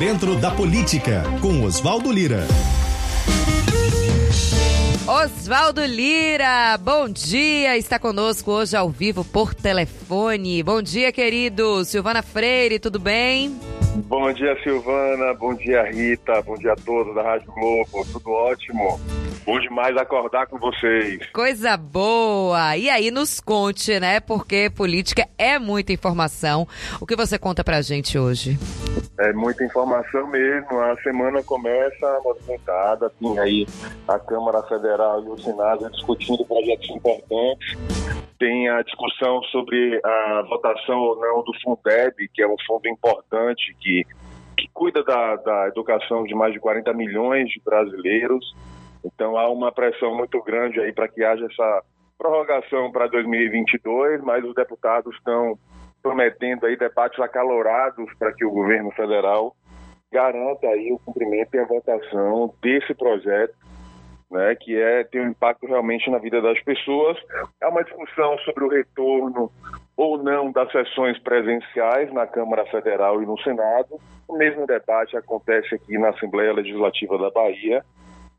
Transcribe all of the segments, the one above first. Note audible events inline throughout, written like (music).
dentro da política, com Oswaldo Lira. Oswaldo Lira, bom dia, está conosco hoje ao vivo por telefone. Bom dia, querido. Silvana Freire, tudo bem? Bom dia, Silvana. Bom dia, Rita. Bom dia a todos da Rádio Globo. Tudo ótimo. Bom demais acordar com vocês. Coisa boa. E aí, nos conte, né? Porque política é muita informação. O que você conta pra gente hoje? É muita informação mesmo. A semana começa movimentada. Tem aí a Câmara Federal e o Senado discutindo projetos importantes. Tem a discussão sobre a votação ou não do Fundeb, que é um fundo importante que, que cuida da, da educação de mais de 40 milhões de brasileiros. Então há uma pressão muito grande aí para que haja essa prorrogação para 2022, mas os deputados estão prometendo aí debates acalorados para que o governo federal garanta aí o cumprimento e a votação desse projeto, né, que é tem um impacto realmente na vida das pessoas. Há uma discussão sobre o retorno ou não das sessões presenciais na Câmara Federal e no Senado. O mesmo debate acontece aqui na Assembleia Legislativa da Bahia.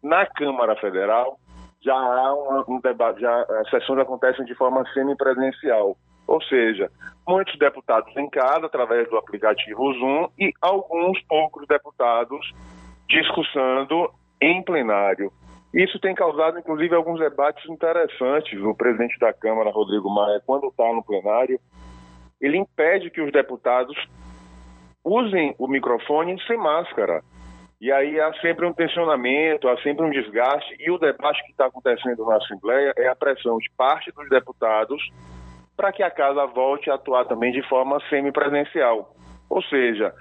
Na Câmara Federal já há uma, um debate, já as sessões acontecem de forma semipresencial, ou seja, muitos deputados em casa através do aplicativo Zoom e alguns poucos deputados discussando em plenário. Isso tem causado, inclusive, alguns debates interessantes. O presidente da Câmara, Rodrigo Maia, quando está no plenário, ele impede que os deputados usem o microfone sem máscara. E aí há sempre um tensionamento, há sempre um desgaste, e o debate que está acontecendo na Assembleia é a pressão de parte dos deputados para que a casa volte a atuar também de forma semipresencial. Ou seja,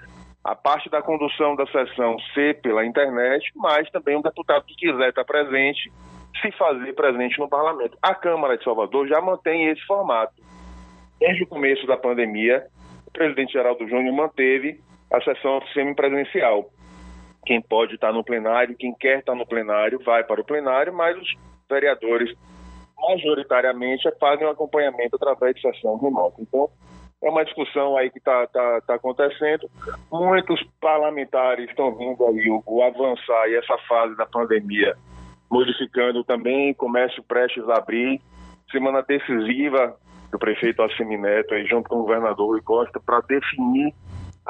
a parte da condução da sessão ser pela internet, mas também o deputado que quiser estar presente, se fazer presente no parlamento. A Câmara de Salvador já mantém esse formato. Desde o começo da pandemia, o presidente Geraldo Júnior manteve a sessão semipresencial quem pode estar no plenário, quem quer estar no plenário, vai para o plenário, mas os vereadores, majoritariamente, fazem um acompanhamento através de sessão remota. Então, é uma discussão aí que está tá, tá acontecendo. Muitos parlamentares estão vindo aí o, o avançar e essa fase da pandemia, modificando também comércio prestes a abrir. Semana decisiva do prefeito Assemineto, aí, junto com o governador Rui Costa, para definir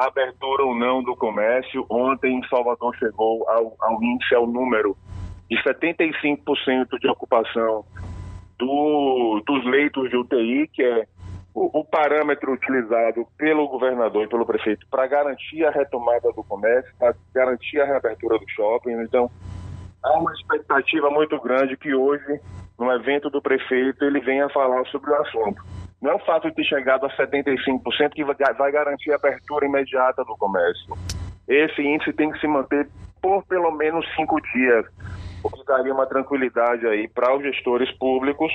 abertura ou não do comércio. Ontem em Salvador chegou ao, ao índice, ao número de 75% de ocupação do, dos leitos de UTI, que é o, o, parâmetro utilizado pelo governador e pelo prefeito para garantir a retomada do comércio, para garantir a reabertura do shopping. Então, há uma expectativa muito grande que hoje, no evento do prefeito, ele venha falar sobre o assunto. Não é o fato de ter chegado a 75% que vai garantir a abertura imediata do comércio. Esse índice tem que se manter por pelo menos cinco dias, o que daria uma tranquilidade aí para os gestores públicos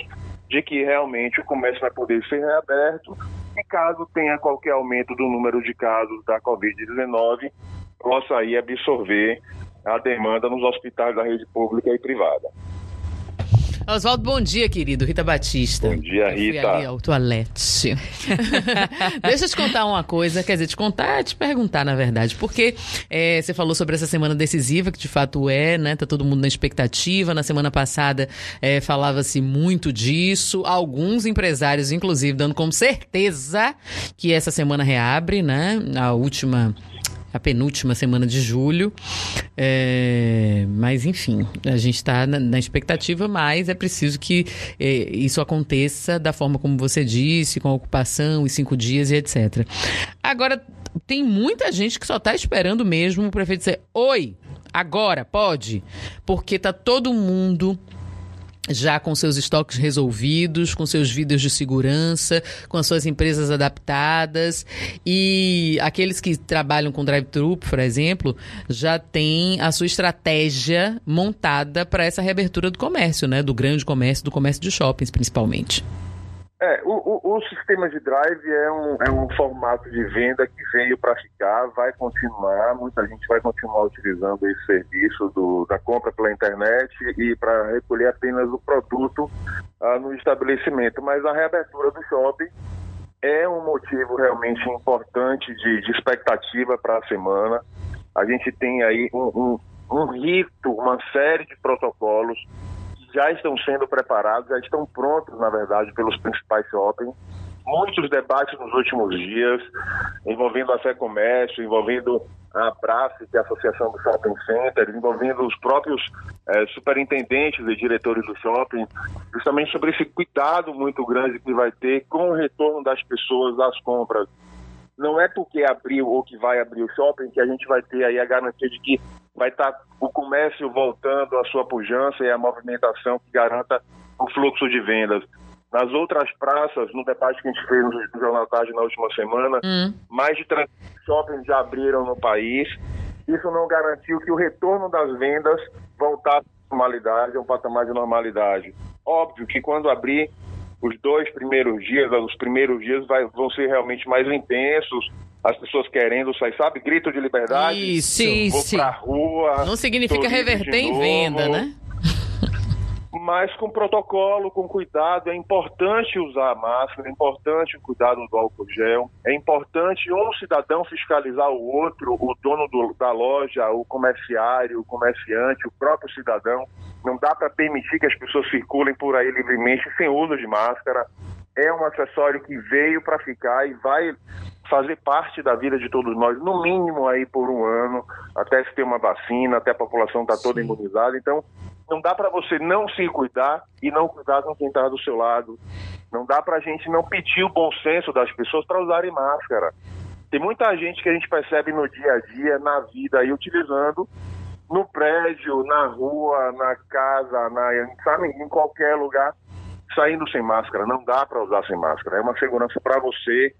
de que realmente o comércio vai poder ser reaberto e caso tenha qualquer aumento do número de casos da Covid-19, possa aí absorver a demanda nos hospitais da rede pública e privada. Oswaldo, bom dia, querido. Rita Batista. Bom dia, Rita. Eu fui ali ao toalete. (laughs) Deixa eu te contar uma coisa, quer dizer, te contar é te perguntar, na verdade, porque é, você falou sobre essa semana decisiva, que de fato é, né? Tá todo mundo na expectativa. Na semana passada é, falava-se muito disso. Alguns empresários, inclusive, dando como certeza que essa semana reabre, né? A última a penúltima semana de julho. É, mas, enfim, a gente está na, na, expectativa, mas é preciso que é, isso aconteça da forma como você disse, com a ocupação e cinco dias e etc. Agora, tem muita gente que só está esperando mesmo o prefeito dizer: Oi, agora pode? Porque tá todo mundo já com seus estoques resolvidos, com seus vídeos de segurança, com as suas empresas adaptadas e aqueles que trabalham com drive-thru, por exemplo, já têm a sua estratégia montada para essa reabertura do comércio, né? Do grande comércio, do comércio de shoppings, principalmente. É, o, o, o, sistema de drive é um, é um formato de venda que veio para ficar, vai continuar, muita gente vai continuar utilizando esse serviço do, da compra pela internet e para recolher apenas o produto ah, no estabelecimento. Mas a reabertura do shopping é um motivo realmente importante de, de expectativa para a semana. A gente tem aí um, um, um rito, uma série de protocolos já estão sendo preparados, já estão prontos, na verdade, pelos principais shoppings muitos debates nos últimos dias, envolvendo a Fé Comércio, envolvendo a Praça, que é a Associação do Shopping Center, envolvendo os próprios eh, superintendentes e diretores do shopping, justamente sobre esse cuidado muito grande que vai ter com o retorno das pessoas às compras. Não é porque abriu ou que vai abrir o shopping que a gente vai ter aí a garantia de que vai estar tá o comércio voltando à sua pujança e a movimentação que garanta o fluxo de vendas. Nas outras praças, no debate que a gente fez no Jornal Tarde na última semana, hum. mais de 30 shoppings já abriram no país. Isso não garantiu que o retorno das vendas voltasse à normalidade, a um patamar de normalidade. Óbvio que quando abrir, os dois primeiros dias, os primeiros dias vai, vão ser realmente mais intensos, as pessoas querendo sair, sabe? Grito de liberdade. Isso, vou sim. pra rua. Não significa reverter em venda, né? mas com protocolo, com cuidado. É importante usar a máscara, é importante o cuidado do álcool gel, é importante um cidadão fiscalizar o outro, o dono do, da loja, o comerciário, o comerciante, o próprio cidadão. Não dá para permitir que as pessoas circulem por aí livremente sem uso de máscara. É um acessório que veio para ficar e vai fazer parte da vida de todos nós, no mínimo aí por um ano, até se ter uma vacina, até a população estar tá toda imunizada. Então, não dá para você não se cuidar e não cuidar com quem está do seu lado. Não dá para a gente não pedir o bom senso das pessoas para usarem máscara. Tem muita gente que a gente percebe no dia a dia, na vida, aí utilizando no prédio, na rua, na casa, na, sabe, em qualquer lugar, saindo sem máscara. Não dá para usar sem máscara. É uma segurança para você,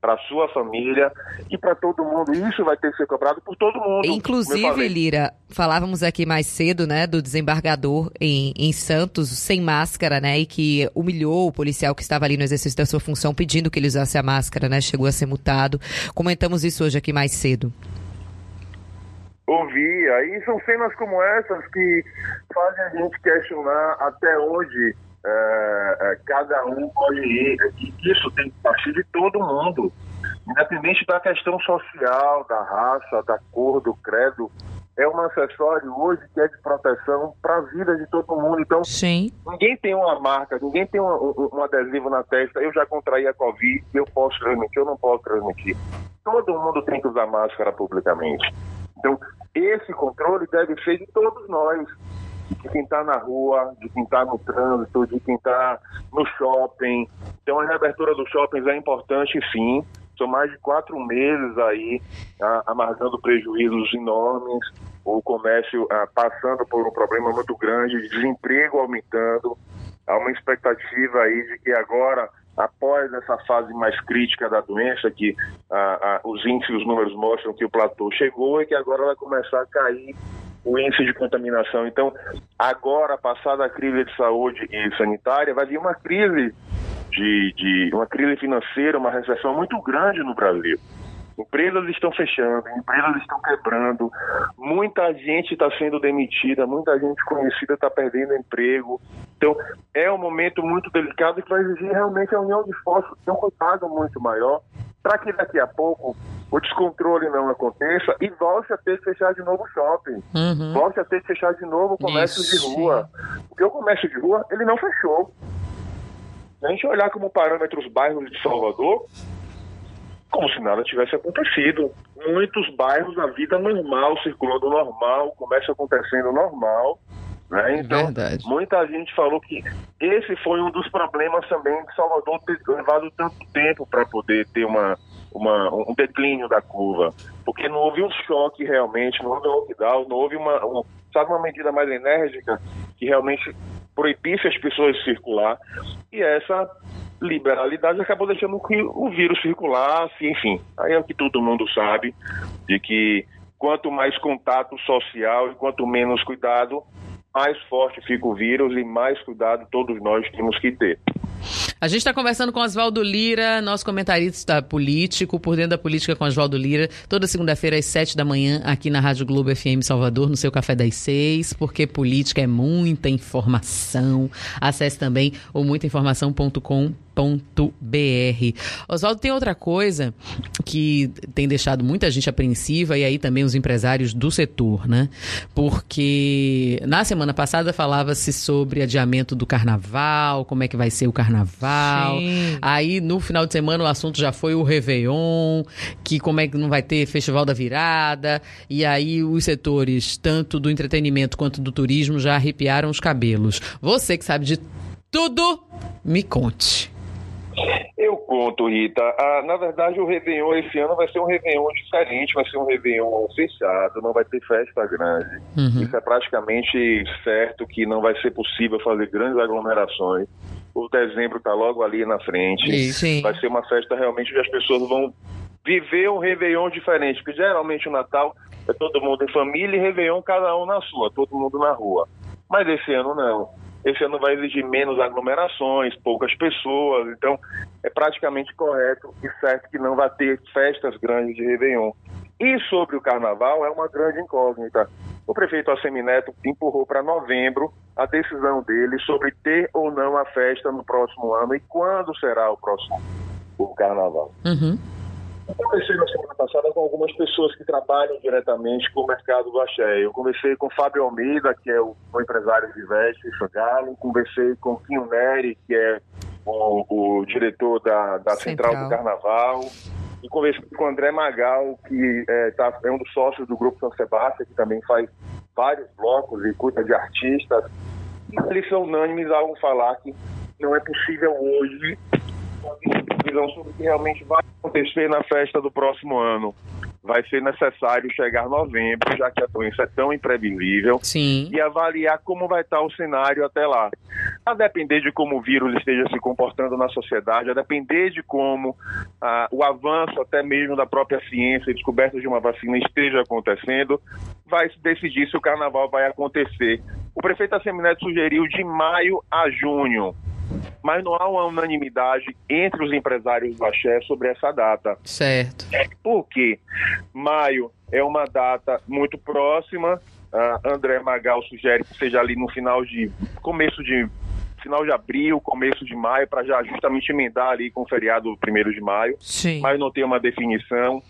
para sua família e para todo mundo. Isso vai ter que ser cobrado por todo mundo. Inclusive, Lira, falávamos aqui mais cedo, né, do desembargador em, em Santos sem máscara, né, e que humilhou o policial que estava ali no exercício da sua função pedindo que ele usasse a máscara, né, chegou a ser multado. Comentamos isso hoje aqui mais cedo. Ouvi, aí são cenas como essas que fazem a gente questionar até hoje é, é, cada um pode ir. Isso tem que partir de todo mundo, independente da questão social, da raça, da cor, do credo. É um acessório hoje que é de proteção para a vida de todo mundo. Então, Sim. ninguém tem uma marca, ninguém tem um, um, um adesivo na testa. Eu já contraí a Covid, eu posso transmitir, eu não posso transmitir. Todo mundo tem que usar máscara publicamente. Então, esse controle deve ser de todos nós de quem está na rua, de quem está no trânsito, de quem está no shopping. Então a reabertura dos shoppings é importante sim. São mais de quatro meses aí ah, amargando prejuízos enormes, o comércio ah, passando por um problema muito grande, desemprego aumentando. Há uma expectativa aí de que agora após essa fase mais crítica da doença, que ah, ah, os índices, os números mostram que o platô chegou e que agora vai começar a cair o índice de contaminação. Então, agora, passada a crise de saúde e sanitária, vai vir uma crise de, de uma crise financeira, uma recessão muito grande no Brasil. Empresas estão fechando, empresas estão quebrando, muita gente está sendo demitida, muita gente conhecida está perdendo emprego. Então, é um momento muito delicado que vai exigir realmente a união de esforços, um cuidado muito maior, para que daqui a pouco o descontrole não aconteça e volte a ter que fechar de novo o shopping, uhum. volte a ter que fechar de novo o comércio Isso. de rua. Porque o comércio de rua, ele não fechou. Se a gente olhar como parâmetro os bairros de Salvador, como se nada tivesse acontecido. Muitos bairros, a vida normal, circulando normal, o comércio acontecendo normal. Né? Então, Verdade. muita gente falou que esse foi um dos problemas também de Salvador ter levado tanto tempo para poder ter uma, uma, um declínio da curva, porque não houve um choque realmente, não houve um lockdown, não houve uma, um, sabe, uma medida mais enérgica que realmente proibisse as pessoas de circular, e essa liberalidade acabou deixando que o vírus circulasse, enfim. Aí é o que todo mundo sabe, de que quanto mais contato social e quanto menos cuidado, mais forte fica o vírus e mais cuidado todos nós temos que ter. A gente está conversando com Oswaldo Lira, nosso comentarista político, por dentro da política com Oswaldo Lira, toda segunda-feira às sete da manhã, aqui na Rádio Globo FM Salvador, no seu Café das Seis, porque política é muita informação. Acesse também o muitainformação.com.br Oswaldo, tem outra coisa que tem deixado muita gente apreensiva e aí também os empresários do setor, né? Porque na semana passada falava-se sobre adiamento do carnaval, como é que vai ser o carnaval. Sim. Aí no final de semana o assunto já foi o Réveillon, que como é que não vai ter Festival da Virada. E aí os setores, tanto do entretenimento quanto do turismo, já arrepiaram os cabelos. Você que sabe de tudo, me conte. Eu conto, Rita. Ah, na verdade, o Réveillon esse ano vai ser um Réveillon diferente, vai ser um Réveillon fechado, não vai ter festa grande. Uhum. Isso é praticamente certo que não vai ser possível fazer grandes aglomerações. O dezembro está logo ali na frente. Sim. Vai ser uma festa realmente onde as pessoas vão viver um Réveillon diferente, porque geralmente o Natal é todo mundo em família e Réveillon cada um na sua, todo mundo na rua. Mas esse ano não esse ano vai exigir menos aglomerações, poucas pessoas, então é praticamente correto e certo que não vai ter festas grandes de Réveillon. E sobre o carnaval, é uma grande incógnita. O prefeito Assemineto empurrou para novembro a decisão dele sobre ter ou não a festa no próximo ano e quando será o próximo o carnaval. Uhum. Eu conversei na semana passada com algumas pessoas que trabalham diretamente com o mercado do axé. Eu conversei com Fábio Almeida, que é o, o empresário de veste, Galo, conversei com Quinho Neri, que é o, o diretor da, da Central. Central do Carnaval, e conversei com o André Magal, que é, tá, é um dos sócios do Grupo São Sebastião, que também faz vários blocos e cuida de artistas. E eles são unânimes ao falar que não é possível hoje visão sobre o que realmente vai acontecer na festa do próximo ano. Vai ser necessário chegar novembro, já que a doença é tão imprevisível, Sim. e avaliar como vai estar o cenário até lá. A depender de como o vírus esteja se comportando na sociedade, a depender de como ah, o avanço até mesmo da própria ciência e descoberta de uma vacina esteja acontecendo, vai se decidir se o carnaval vai acontecer. O prefeito Assemineto sugeriu de maio a junho mas não há uma unanimidade entre os empresários do axé sobre essa data. Certo. Por quê? Maio é uma data muito próxima. Uh, André Magal sugere que seja ali no final de começo de final de abril, começo de maio, para já justamente emendar ali com o feriado primeiro de maio. Sim. Mas não tem uma definição.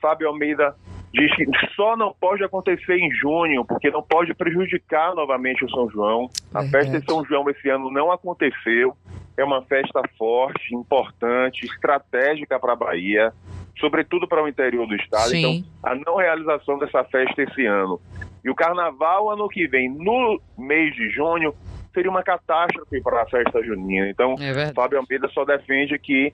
Fábio Almeida diz que só não pode acontecer em junho, porque não pode prejudicar novamente o São João. A festa de São João esse ano não aconteceu. É uma festa forte, importante, estratégica para a Bahia, sobretudo para o interior do estado. Sim. Então, a não realização dessa festa esse ano. E o carnaval ano que vem, no mês de junho, seria uma catástrofe para a festa junina. Então, é Fábio Almeida só defende que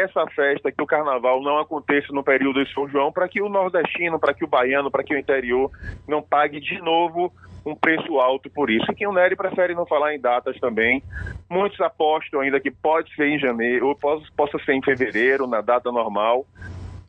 essa festa, que o carnaval não aconteça no período de São João, para que o nordestino, para que o baiano, para que o interior não pague de novo um preço alto por isso. E que o Nery prefere não falar em datas também. Muitos apostam ainda que pode ser em janeiro, ou possa ser em fevereiro, na data normal.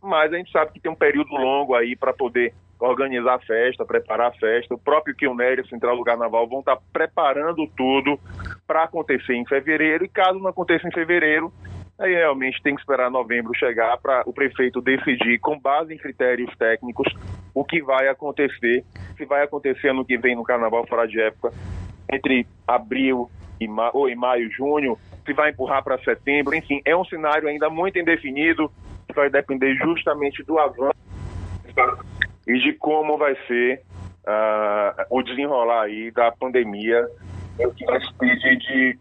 Mas a gente sabe que tem um período longo aí para poder organizar a festa, preparar a festa. O próprio Quilnério e a Central do Carnaval vão estar tá preparando tudo para acontecer em fevereiro. E caso não aconteça em fevereiro, Aí realmente tem que esperar novembro chegar para o prefeito decidir, com base em critérios técnicos, o que vai acontecer, se vai acontecer ano que vem no Carnaval fora de época, entre abril e ma ou em maio, junho, se vai empurrar para setembro, enfim, é um cenário ainda muito indefinido, que vai depender justamente do avanço e de como vai ser uh, o desenrolar aí da pandemia, o que vai de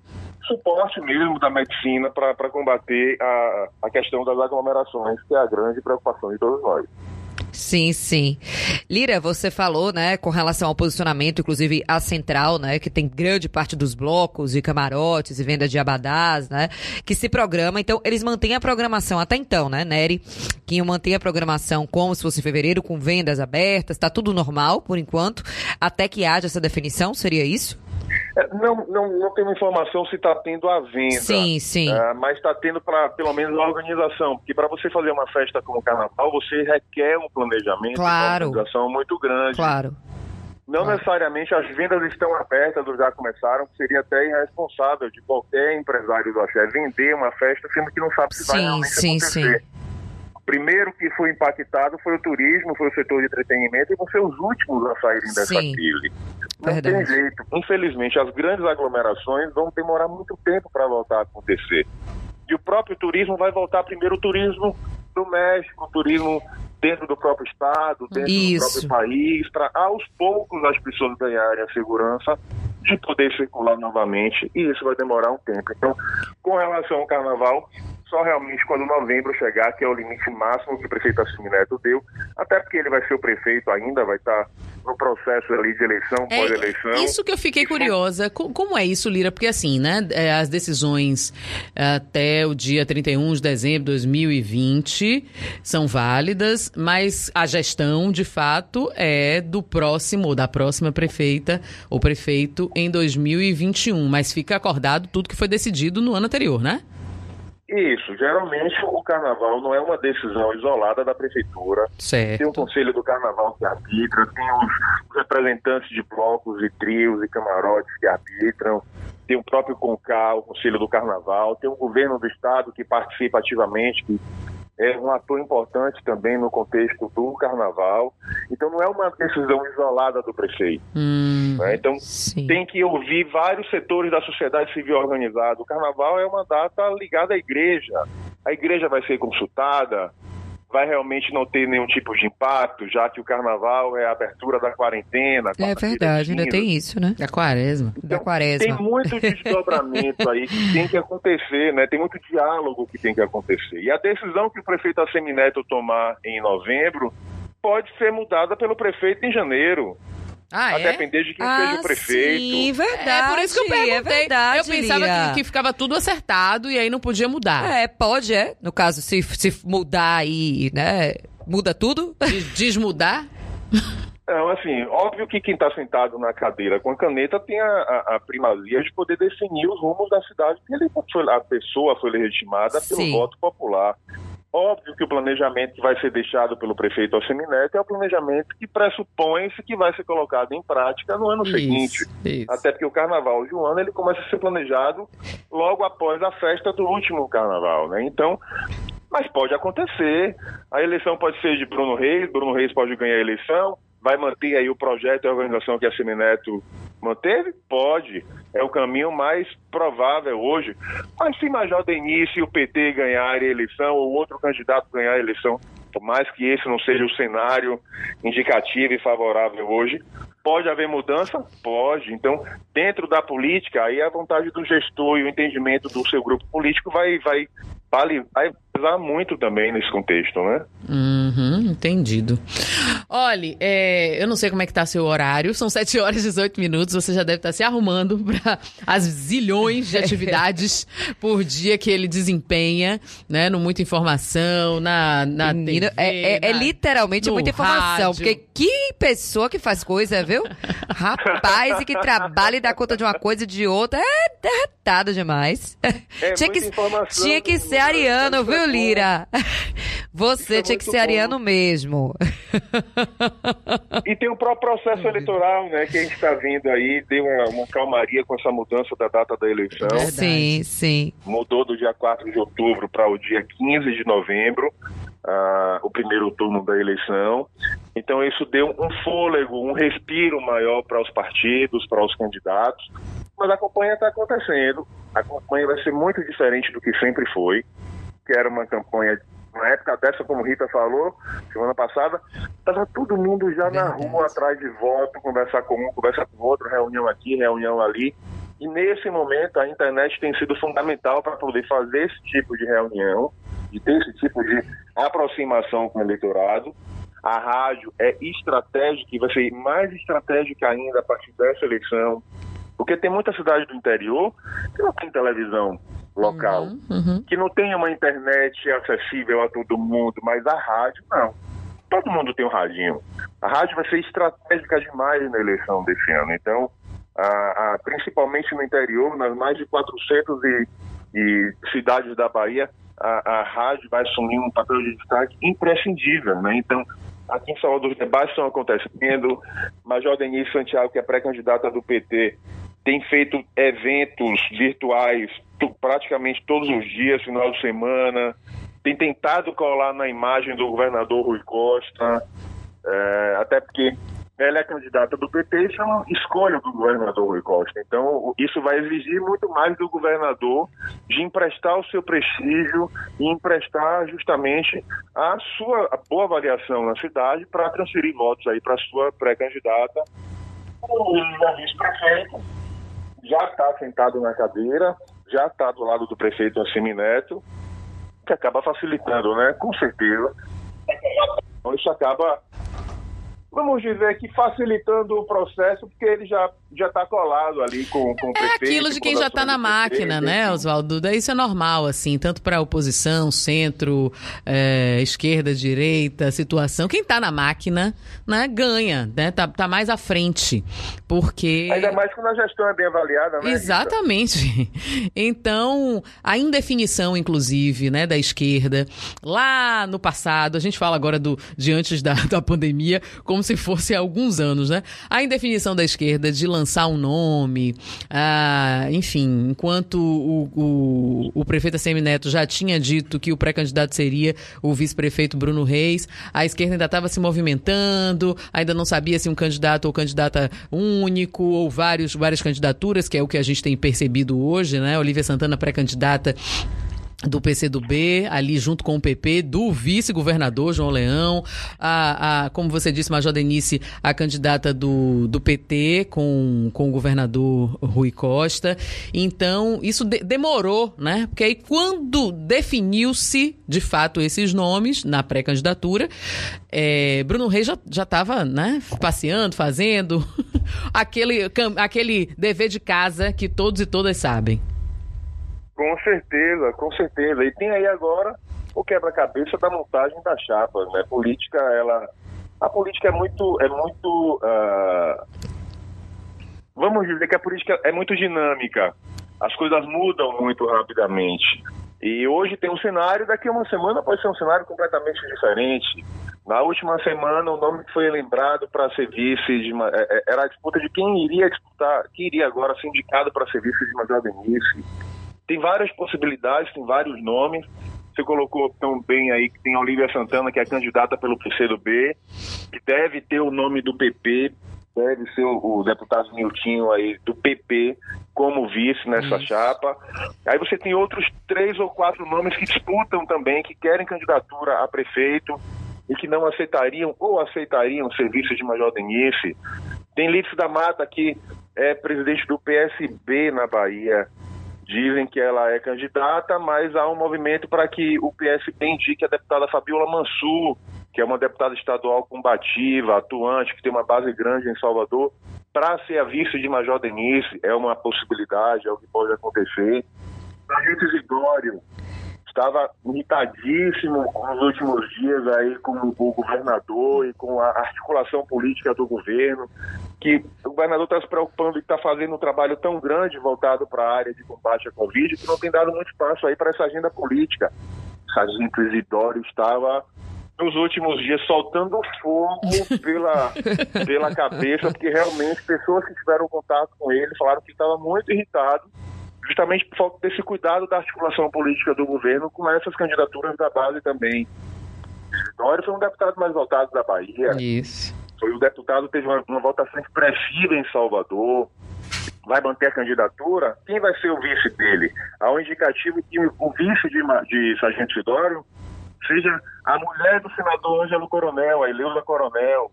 suporte mesmo da medicina para combater a, a questão das aglomerações, que é a grande preocupação de todos nós. Sim, sim. Lira, você falou, né, com relação ao posicionamento, inclusive a Central, né, que tem grande parte dos blocos e camarotes e venda de abadás, né, que se programa. Então, eles mantêm a programação até então, né, Nery? Que mantém a programação como se fosse em fevereiro, com vendas abertas, tá tudo normal por enquanto, até que haja essa definição, seria isso? É, não, não, não tenho informação se está tendo a venda. Sim, sim. Uh, mas está tendo para pelo menos a organização. Porque para você fazer uma festa como o carnaval, você requer um planejamento, claro. uma organização muito grande. Claro. Não claro. necessariamente as vendas estão abertas ou já começaram, seria até irresponsável de qualquer empresário do axé vender uma festa sendo que não sabe se sim, vai realmente sim, acontecer. Sim. Primeiro que foi impactado foi o turismo, foi o setor de entretenimento e vão ser os últimos a saírem dessa crise. Não Verdade. tem jeito. Infelizmente, as grandes aglomerações vão demorar muito tempo para voltar a acontecer. E o próprio turismo vai voltar primeiro o turismo doméstico, o turismo dentro do próprio estado, dentro Isso. do próprio país, para aos poucos as pessoas ganharem a segurança de poder circular novamente, e isso vai demorar um tempo. Então, com relação ao carnaval, só realmente quando novembro chegar, que é o limite máximo que o prefeito Assemineto deu, até porque ele vai ser o prefeito ainda, vai estar no processo ali de eleição, É, pós-eleição. isso que eu fiquei curiosa. Co- Como é isso, Lira? Porque assim, né? é, As decisões até o dia 31 de dezembro de 2020 são válidas, mas a gestão, de fato, é do próximo ou da próxima prefeita ou prefeito em 2021. Mas fica acordado tudo que foi decidido no ano anterior, né? Isso, geralmente o carnaval não é uma decisão isolada da prefeitura. Tem o Certo. Conselho do Carnaval que arbitra, tem os, representantes de blocos e trios e camarotes que arbitram, tem o próprio CONCAL, o Conselho do Carnaval, tem o governo do Estado que participa ativamente, que é um ator importante também no contexto do Carnaval. Então não é uma decisão isolada do prefeito. Hum, né? Então Sim. tem que ouvir vários setores da sociedade civil organizada. O carnaval é uma data ligada à igreja. A igreja vai ser consultada, vai realmente não ter nenhum tipo de impacto, já que o carnaval é a abertura da quarentena. É verdade, ainda tem isso, né? da quaresma. Da Tem quaresma. muito desdobramento aí que tem que acontecer, né? Tem muito diálogo que tem que acontecer. E a decisão que o prefeito Assemineto tomar em novembro pode ser mudada pelo prefeito em janeiro, Ah, a é? depender de quem ah, seja o prefeito. Sim, verdade. É por isso que eu perguntei. É verdade, eu pensava que, que ficava tudo acertado e aí não podia mudar. É, pode, é. No caso, se, se mudar aí, né? Muda tudo? Des- Desmudar? Não, assim, óbvio que quem está sentado na cadeira com a caneta tem a, a- a primazia de poder definir os rumos da cidade, porque ele foi, a pessoa foi legitimada pelo Sim. voto popular. Óbvio que o planejamento que vai ser deixado pelo prefeito Assemineto é o planejamento que pressupõe-se que vai ser colocado em prática no ano seguinte. Isso, isso. Até porque o carnaval de um ano ele começa a ser planejado logo após a festa do último carnaval, né? Então, mas pode acontecer. A eleição pode ser de Bruno Reis, Bruno Reis pode ganhar a eleição, vai manter aí o projeto e a organização que a Semineto manteve? Pode. É o caminho mais provável hoje. Mas se Major Denise e o PT ganharem a eleição, ou outro candidato ganhar a eleição, por mais que esse não seja o cenário indicativo e favorável hoje, pode haver mudança? Pode. Então, dentro da política, aí a vontade do gestor e o entendimento do seu grupo político vai, vai, vai pesar muito também nesse contexto, né? Uhum, entendido. Olha, é, eu não sei como é que tá seu horário, são 7 horas e 18 minutos, você já deve estar se arrumando (laughs) para as zilhões de atividades (laughs) por dia que ele desempenha, né? No Muita Informação, na, na Menina, TV, é, é- é literalmente muita informação. rádio. Porque que pessoa que faz coisa, viu? Rapaz, e que trabalha e dá conta de uma coisa e de outra. É derretado demais. É tinha, muita que, informação, tinha que ser ariano, viu, Lira? (laughs) Você é tinha que ser bom. ariano mesmo. E tem o próprio processo eleitoral, né? Que a gente está vendo aí, deu uma, uma calmaria com essa mudança da data da eleição. Verdade. Sim, sim. Mudou do dia 4 de outubro para o dia 15 de novembro, ah, o primeiro turno da eleição. Então isso deu um fôlego, um respiro maior para os partidos, para os candidatos. Mas a campanha está acontecendo. A campanha vai ser muito diferente do que sempre foi, que era uma campanha na época dessa, como Rita falou, semana passada, estava todo mundo já na rua atrás de voto, conversar com um, conversar com outro, reunião aqui, reunião ali. E nesse momento a internet tem sido fundamental para poder fazer esse tipo de reunião, de ter esse tipo de aproximação com o eleitorado. A rádio é estratégica e vai ser mais estratégica ainda a partir dessa eleição, porque tem muita cidade do interior que não tem televisão local Uhum, uhum. que não tenha uma internet acessível a todo mundo, mas a rádio não. Todo mundo tem um radinho. A rádio vai ser estratégica demais na eleição desse ano. Então, a- a- principalmente no interior, nas mais de 400 e, e cidades da Bahia, a, a rádio vai assumir um papel de destaque imprescindível. Né? Então, aqui em Salvador os debates estão acontecendo. Major Denise Santiago, que é pré-candidata do PT, tem feito eventos virtuais tu- praticamente todos os dias, final de semana, tem tentado colar na imagem do governador Rui Costa, é, até porque ela é candidata do PT, isso é uma escolha do governador Rui Costa. Então, isso vai exigir muito mais do governador de emprestar o seu prestígio e emprestar justamente a sua boa avaliação na cidade para transferir votos aí para a sua pré-candidata. O vice-prefeito já está sentado na cadeira, já está do lado do prefeito Assemi Neto, que acaba facilitando, né? Com certeza. Então, isso acaba vamos dizer que facilitando o processo, porque ele já já está colado ali com, com o É aquilo de quem já está na máquina, né, Oswaldo? Isso é normal, assim, tanto para oposição, centro, é, esquerda, direita, situação. Quem está na máquina, né, ganha, né? Tá, tá mais à frente, porque... Ainda mais quando a gestão é bem avaliada, né? Exatamente. (laughs) Então, a indefinição, inclusive, né, da esquerda, lá no passado, a gente fala agora do, de antes da, (laughs) da pandemia, como como se fosse há alguns anos, né? A indefinição da esquerda de lançar um nome, ah, enfim, enquanto o, o, o prefeito Semineto já tinha dito que o pré-candidato seria o vice-prefeito Bruno Reis, a esquerda ainda estava se movimentando, ainda não sabia se um candidato ou candidata único ou vários, várias candidaturas, que é o que a gente tem percebido hoje, né? Olivia Santana pré-candidata do PCdoB, ali junto com o PP, do vice-governador João Leão, a, a, como você disse, Major Denise, a candidata do, do PT com, com o governador Rui Costa. Então, isso de, demorou, né? Porque aí quando definiu-se, de fato, esses nomes na pré-candidatura, é, Bruno Reis já estava né, passeando, fazendo (laughs) aquele, aquele dever de casa que todos e todas sabem. Com certeza, com certeza. E tem aí agora o quebra-cabeça da montagem da chapa, né? Política, ela, a política é muito, é muito, uh... vamos dizer que a política é muito dinâmica. As coisas mudam muito rapidamente. E hoje tem um cenário, daqui a uma semana pode ser um cenário completamente diferente. Na última semana, o nome que foi lembrado para ser vice de, é, é, era a disputa de quem iria disputar, que iria agora ser indicado para ser vice de Major Denise. Tem várias possibilidades, tem vários nomes. Você colocou tão bem aí que tem a Olivia Santana, que é candidata pelo PCdoB, que deve ter o nome do PP, deve ser o, o deputado Niltinho aí do PP como vice nessa Isso. chapa. Aí você tem outros três ou quatro nomes que disputam também, que querem candidatura a prefeito e que não aceitariam ou aceitariam serviço de Major Denise. Tem Lício da Mata, que é presidente do PSB na Bahia. Dizem que ela é candidata, mas há um movimento para que o PSB indique a deputada Fabiola Mansur, que é uma deputada estadual combativa, atuante, que tem uma base grande em Salvador, para ser a vice de Major Denise. É uma possibilidade, é o que pode acontecer. Sargento Isidório estava irritadíssimo nos últimos dias aí com o governador e com a articulação política do governo que o governador está se preocupando e está fazendo um trabalho tão grande voltado para a área de combate à Covid que não tem dado muito espaço aí para essa agenda política. Sargento Isidório estava nos últimos dias soltando fogo (laughs) pela, pela cabeça, porque realmente pessoas que tiveram contato com ele falaram que estava muito irritado, justamente por falta desse cuidado da articulação política do governo com essas candidaturas da base também. Isidório foi um deputado mais votado da Bahia. Isso foi o deputado teve uma, uma votação expressiva em Salvador, vai manter a candidatura, quem vai ser o vice dele? Há um indicativo que o vice de, de Sargento Sidório seja a mulher do senador Ângelo Coronel, a Eleusa Coronel,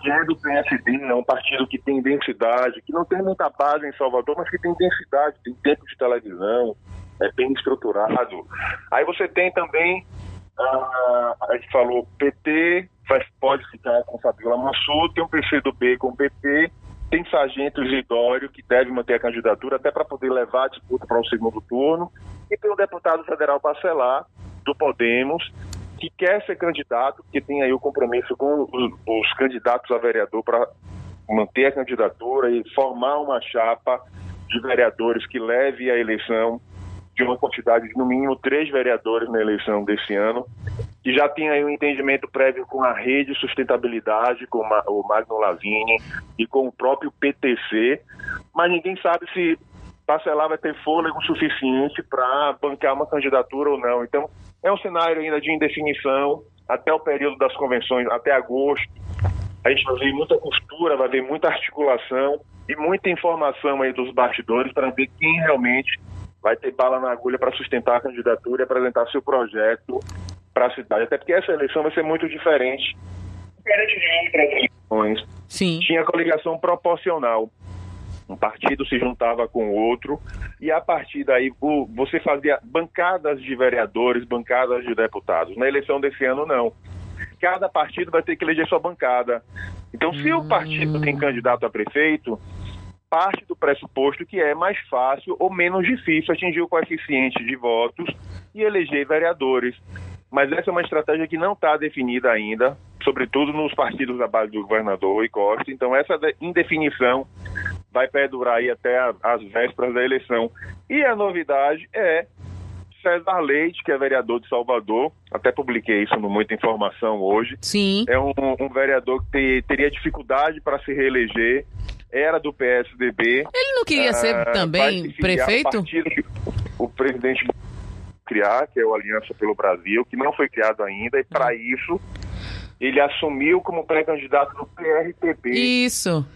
que é do PSD, é um partido que tem densidade, que não tem muita base em Salvador, mas que tem densidade, tem tempo de televisão, é bem estruturado. Aí você tem também, uh, a gente falou PT, vai, pode ficar com Fabiola Mansur, tem um PC do B com o PP, tem Sargento Isidório, que deve manter a candidatura até para poder levar a disputa para o segundo turno, e tem o deputado federal Bacelar, do Podemos, que quer ser candidato, que tem aí o compromisso com os, os candidatos a vereador para manter a candidatura e formar uma chapa de vereadores que leve a eleição de uma quantidade de no mínimo três vereadores na eleição desse ano, que já tinha aí um entendimento prévio com a rede sustentabilidade, com o Magno Lavini e com o próprio PTC, mas ninguém sabe se Parcelar vai ter fôlego suficiente para bancar uma candidatura ou não. Então, é um cenário ainda de indefinição até o período das convenções, até agosto. A gente vai ver muita costura, vai ver muita articulação e muita informação aí dos bastidores para ver quem realmente vai ter bala na agulha para sustentar a candidatura e apresentar seu projeto para a cidade. Até porque essa eleição vai ser muito diferente. Diferente de outras eleições. Sim. Tinha coligação proporcional. Um partido se juntava com o outro e a partir daí você fazia bancadas de vereadores, bancadas de deputados. Na eleição desse ano, não. Cada partido vai ter que eleger sua bancada. Então, se o partido tem candidato a prefeito, parte do pressuposto que é mais fácil ou menos difícil atingir o coeficiente de votos e eleger vereadores. Mas essa é uma estratégia que não está definida ainda, sobretudo nos partidos da base do governador Rui Costa. Então, essa de- indefinição vai perdurar aí até a- as vésperas da eleição. E a novidade é César Leite, que é vereador de Salvador, até publiquei isso no Muita Informação hoje, Sim. é um, um vereador que te- teria dificuldade para se reeleger, era do PSDB. Ele não queria ser ah, vai também se prefeito? que o presidente criar, que é o Aliança pelo Brasil, que não foi criado ainda, e para isso ele assumiu como pré-candidato do PRTB, Isso.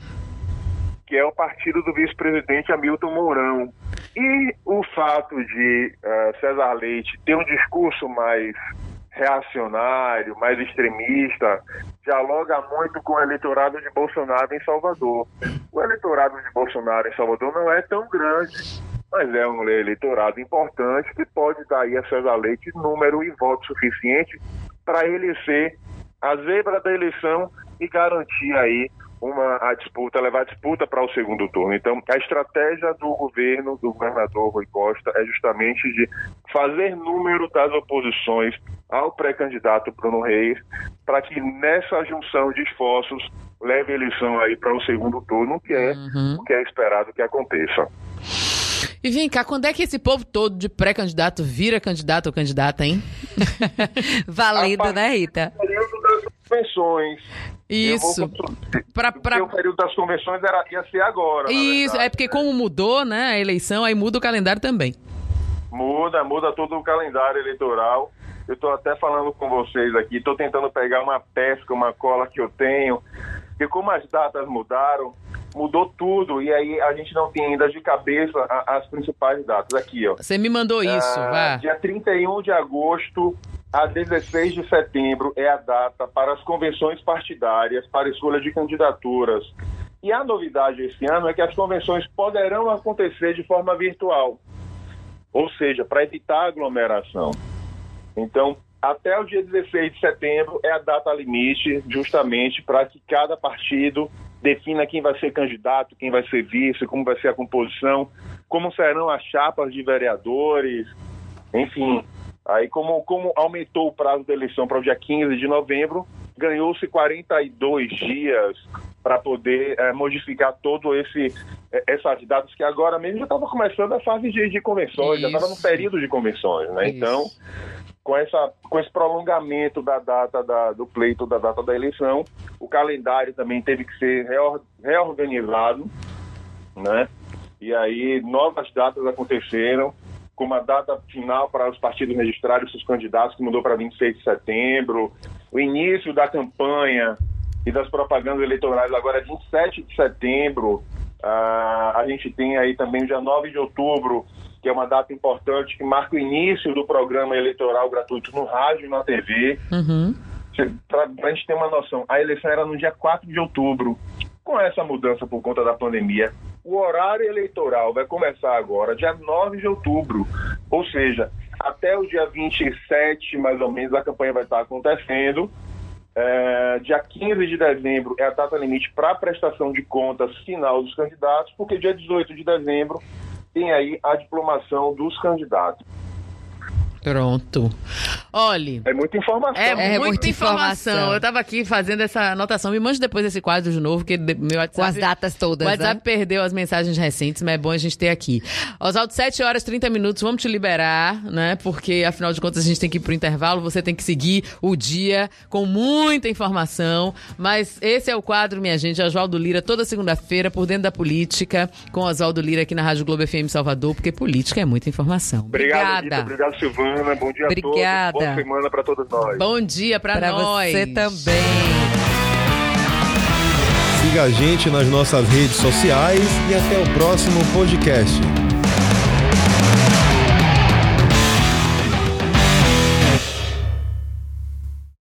Que é o partido do vice-presidente Hamilton Mourão. E o fato de eh, César Leite ter um discurso mais reacionário, mais extremista, dialoga muito com o eleitorado de Bolsonaro em Salvador. O eleitorado de Bolsonaro em Salvador não é tão grande, mas é um eleitorado importante que pode dar aí a César Leite número e voto suficiente para ele ser a zebra da eleição e garantir aí uma a disputa, levar a disputa para o segundo turno. Então, a estratégia do governo, do governador Rui Costa, é justamente de fazer número das oposições ao pré-candidato Bruno Reis, para que nessa junção de esforços leve a eleição aí para o segundo turno, que é Uhum. o que é esperado que aconteça. E vem cá, quando é que esse povo todo de pré-candidato vira candidato ou candidata, hein? (laughs) Valendo, né, Rita? Convenções. Isso. Vou- Pra, pra... o período das convenções era, ia ser agora. Isso, verdade, é porque né? como mudou, né, a eleição, aí muda o calendário também. Muda, muda todo o calendário eleitoral. Eu estou até falando com vocês aqui, estou tentando pegar uma pesca, uma cola que eu tenho, porque como as datas mudaram, mudou tudo, e aí a gente não tem ainda de cabeça as principais datas. Aqui, ó. Você me mandou isso, Ah, vá. Dia 31 de agosto a 16 de setembro é a data para as convenções partidárias para escolha de candidaturas. E a novidade esse ano é que as convenções poderão acontecer de forma virtual, ou seja, para evitar aglomeração. Então, até o dia 16 de setembro é a data limite, justamente para que cada partido defina quem vai ser candidato, quem vai ser vice, como vai ser a composição, como serão as chapas de vereadores, enfim. Aí, como, como aumentou o prazo da eleição para o dia 15 de novembro, ganhou-se 42 dias para poder eh, modificar todo esse eh, essas datas que agora mesmo já estava começando a fase de, de convenções, já estava no Isso. período de convenções, né? Isso. Então, com essa com esse prolongamento da data da, do pleito da data da eleição, o calendário também teve que ser reor- reorganizado, né? E aí novas datas aconteceram, com uma data final para os partidos registrarem seus candidatos, que mudou para 26 de setembro, o início da campanha e das propagandas eleitorais agora é 27 de setembro. Ah, a gente tem aí também o dia 9 de outubro, que é uma data importante que marca o início do programa eleitoral gratuito no rádio e na TV. Uhum. Para a gente ter uma noção, a eleição era no dia 4 de outubro. Com essa mudança por conta da pandemia, o horário eleitoral vai começar agora, dia 9 de outubro. Ou seja, até o dia 27, mais ou menos, a campanha vai estar acontecendo. É, dia 15 de dezembro é a data limite para prestação de contas final dos candidatos, porque dia 18 de dezembro tem aí a diplomação dos candidatos. Pronto. Olhe. É muita informação. É, É muita, muita informação. informação. Eu tava aqui fazendo essa anotação. Me mande depois esse quadro de novo, que meu WhatsApp. Com as datas todas, O WhatsApp né? perdeu as mensagens recentes, mas é bom a gente ter aqui. Oswaldo, 7 horas e 30 minutos, vamos te liberar, né? Porque afinal de contas a gente tem que ir pro intervalo, você tem que seguir o dia com muita informação. Mas esse é o quadro, minha gente, Oswaldo Lira, toda segunda-feira, por dentro da política, com Oswaldo Lira aqui na Rádio Globo FM Salvador, porque política é muita informação. Obrigado, Rita. Obrigado, Silvana. Bom dia Obrigada. a todos. Boa semana para todos nós. Bom dia pra, Pra nós. você também. Siga a gente nas nossas redes sociais e até o próximo podcast.